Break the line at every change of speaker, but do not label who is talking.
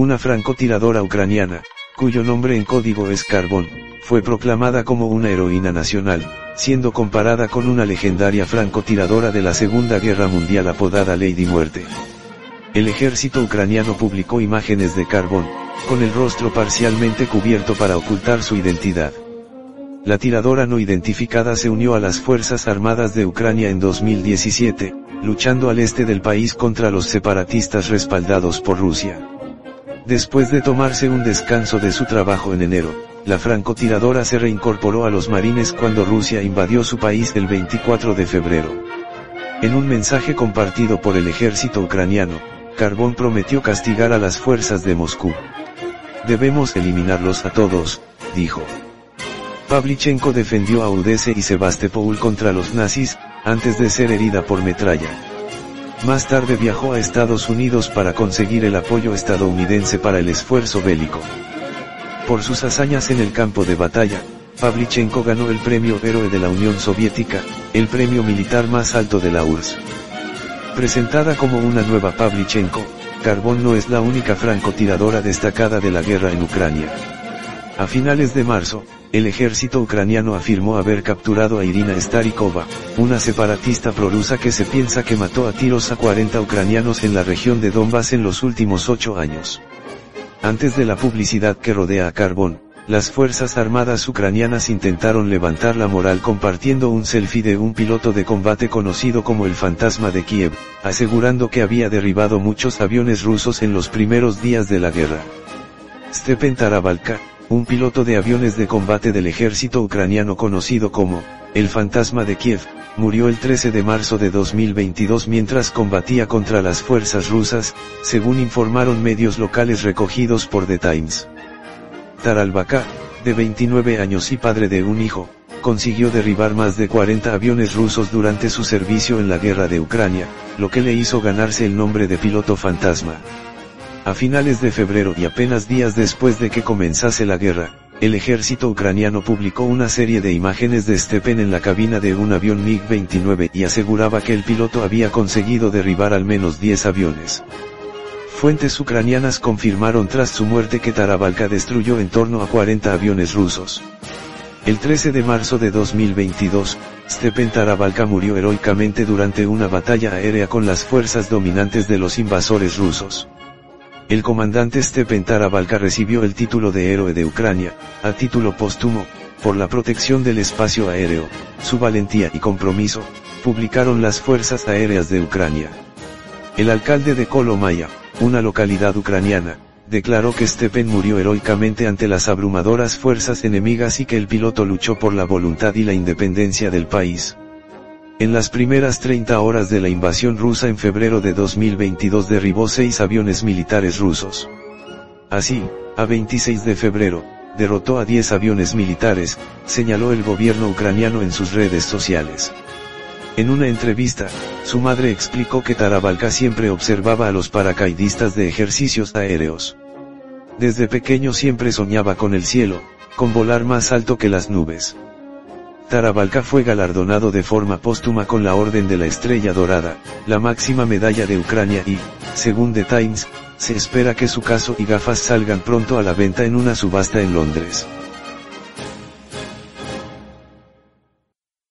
una francotiradora ucraniana, cuyo nombre en código es Carbón, fue proclamada como una heroína nacional, siendo comparada con una legendaria francotiradora de la Segunda Guerra Mundial apodada Lady Muerte. El ejército ucraniano publicó imágenes de Carbón, con el rostro parcialmente cubierto para ocultar su identidad. La tiradora no identificada se unió a las Fuerzas Armadas de Ucrania en 2017, luchando al este del país contra los separatistas respaldados por Rusia. Después de tomarse un descanso de su trabajo en enero, la francotiradora se reincorporó a los marines cuando Rusia invadió su país el 24 de febrero. En un mensaje compartido por el ejército ucraniano, Carbón prometió castigar a las fuerzas de Moscú. Debemos eliminarlos a todos, dijo. Pavlichenko defendió a Udese y Sebastopol contra los nazis, antes de ser herida por metralla. Más tarde viajó a Estados Unidos para conseguir el apoyo estadounidense para el esfuerzo bélico. Por sus hazañas en el campo de batalla, Pavlichenko ganó el premio Héroe de la Unión Soviética, el premio militar más alto de la URSS. Presentada como una nueva Pavlichenko, Carbón no es la única francotiradora destacada de la guerra en Ucrania. A finales de marzo, el ejército ucraniano afirmó haber capturado a Irina Starikova, una separatista prorrusa que se piensa que mató a tiros a 40 ucranianos en la región de Donbass en los últimos ocho años. Antes de la publicidad que rodea a Carbón, las Fuerzas Armadas ucranianas intentaron levantar la moral compartiendo un selfie de un piloto de combate conocido como el Fantasma de Kiev, asegurando que había derribado muchos aviones rusos en los primeros días de la guerra. Stepen Tarabalka, un piloto de aviones de combate del ejército ucraniano conocido como, el fantasma de Kiev, murió el 13 de marzo de 2022 mientras combatía contra las fuerzas rusas, según informaron medios locales recogidos por The Times. Taralbaka, de 29 años y padre de un hijo, consiguió derribar más de 40 aviones rusos durante su servicio en la guerra de Ucrania, lo que le hizo ganarse el nombre de piloto fantasma. A finales de febrero y apenas días después de que comenzase la guerra, el ejército ucraniano publicó una serie de imágenes de Stepen en la cabina de un avión MiG-29 y aseguraba que el piloto había conseguido derribar al menos 10 aviones. Fuentes ucranianas confirmaron tras su muerte que Tarabalka destruyó en torno a 40 aviones rusos. El 13 de marzo de 2022, Stepen Tarabalka murió heroicamente durante una batalla aérea con las fuerzas dominantes de los invasores rusos. El comandante Stepen Tarabalka recibió el título de Héroe de Ucrania, a título póstumo, por la protección del espacio aéreo, su valentía y compromiso, publicaron las Fuerzas Aéreas de Ucrania. El alcalde de Kolomaya, una localidad ucraniana, declaró que Stepen murió heroicamente ante las abrumadoras fuerzas enemigas y que el piloto luchó por la voluntad y la independencia del país. En las primeras 30 horas de la invasión rusa en febrero de 2022 derribó seis aviones militares rusos. Así, a 26 de febrero, derrotó a 10 aviones militares, señaló el gobierno ucraniano en sus redes sociales. En una entrevista, su madre explicó que Tarabalka siempre observaba a los paracaidistas de ejercicios aéreos. Desde pequeño siempre soñaba con el cielo, con volar más alto que las nubes. Tarabalka fue galardonado de forma póstuma con la Orden de la Estrella Dorada, la máxima medalla de Ucrania y, según The Times, se espera que su caso y gafas salgan pronto a la venta en una subasta en Londres.